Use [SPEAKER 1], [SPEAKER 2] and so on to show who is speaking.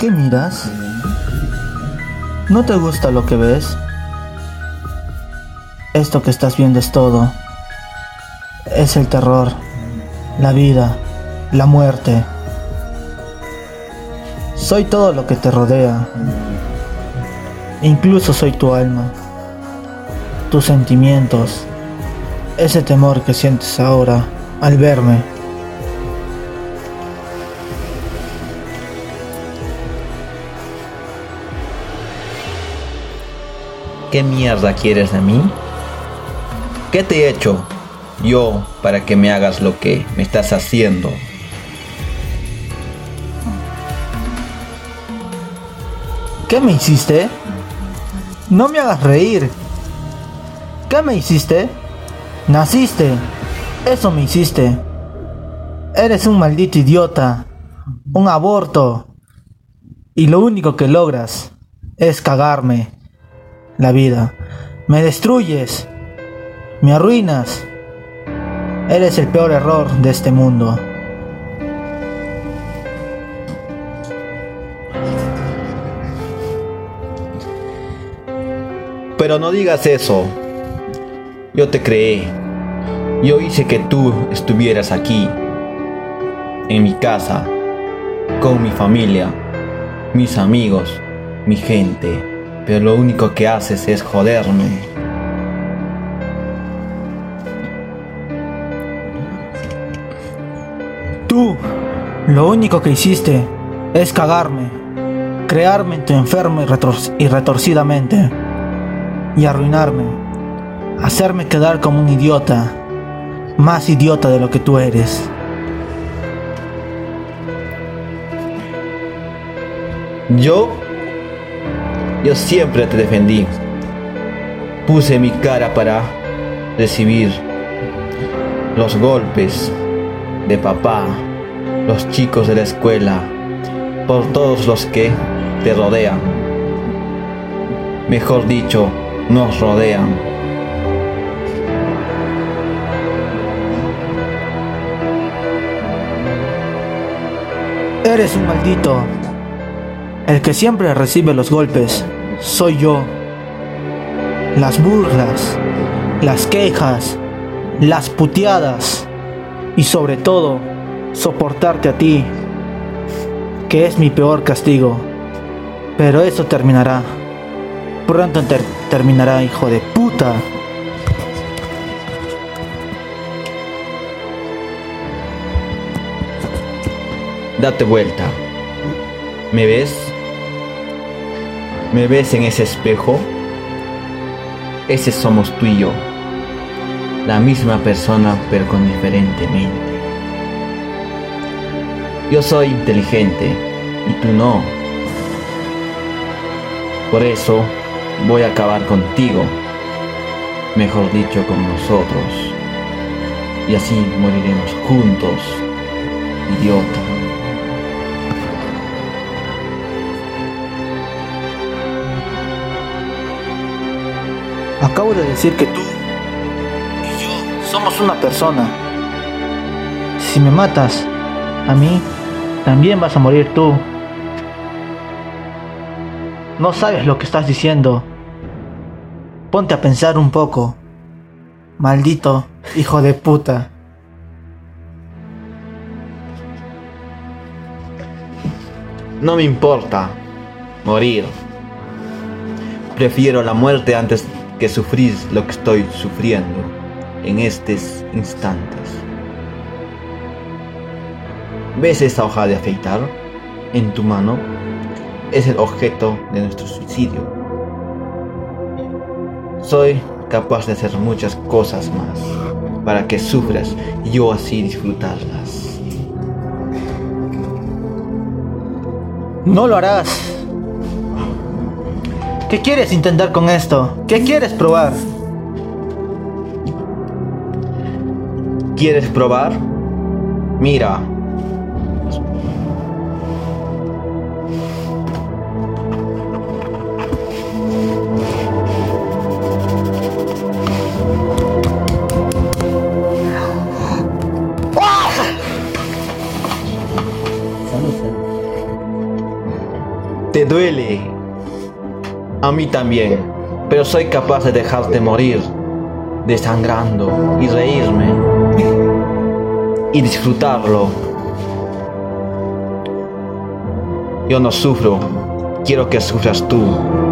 [SPEAKER 1] ¿Qué miras? ¿No te gusta lo que ves? Esto que estás viendo es todo. Es el terror, la vida, la muerte. Soy todo lo que te rodea. Incluso soy tu alma, tus sentimientos, ese temor que sientes ahora al verme.
[SPEAKER 2] ¿Qué mierda quieres de mí? ¿Qué te he hecho yo para que me hagas lo que me estás haciendo?
[SPEAKER 1] ¿Qué me hiciste? No me hagas reír. ¿Qué me hiciste? Naciste. Eso me hiciste. Eres un maldito idiota. Un aborto. Y lo único que logras es cagarme la vida. Me destruyes. Me arruinas. Eres el peor error de este mundo.
[SPEAKER 2] Pero no digas eso. Yo te creé. Yo hice que tú estuvieras aquí, en mi casa, con mi familia, mis amigos, mi gente. Pero lo único que haces es joderme.
[SPEAKER 1] Tú, lo único que hiciste es cagarme, crearme en tu enfermo y, retor- y retorcidamente y arruinarme, hacerme quedar como un idiota, más idiota de lo que tú eres.
[SPEAKER 2] Yo, yo siempre te defendí. Puse mi cara para recibir los golpes de papá, los chicos de la escuela, por todos los que te rodean. Mejor dicho, nos rodean.
[SPEAKER 1] Eres un maldito. El que siempre recibe los golpes soy yo. Las burlas, las quejas, las puteadas y sobre todo soportarte a ti, que es mi peor castigo. Pero eso terminará. Pronto ter- terminará, hijo de puta.
[SPEAKER 2] Date vuelta. ¿Me ves? ¿Me ves en ese espejo? Ese somos tú y yo. La misma persona pero con diferente mente. Yo soy inteligente y tú no. Por eso voy a acabar contigo. Mejor dicho, con nosotros. Y así moriremos juntos, idiota.
[SPEAKER 1] Acabo de decir que tú y yo somos una persona. Si me matas a mí, también vas a morir tú. No sabes lo que estás diciendo. Ponte a pensar un poco. Maldito hijo de puta.
[SPEAKER 2] No me importa morir. Prefiero la muerte antes que sufrir lo que estoy sufriendo en estos instantes. ¿Ves esa hoja de afeitar en tu mano? Es el objeto de nuestro suicidio. Soy capaz de hacer muchas cosas más para que sufras y yo así disfrutarlas.
[SPEAKER 1] No lo harás. ¿Qué quieres intentar con esto? ¿Qué quieres probar?
[SPEAKER 2] ¿Quieres probar? Mira. duele. A mí también. Pero soy capaz de dejarte morir, desangrando y reírme. Y disfrutarlo. Yo no sufro. Quiero que sufras tú.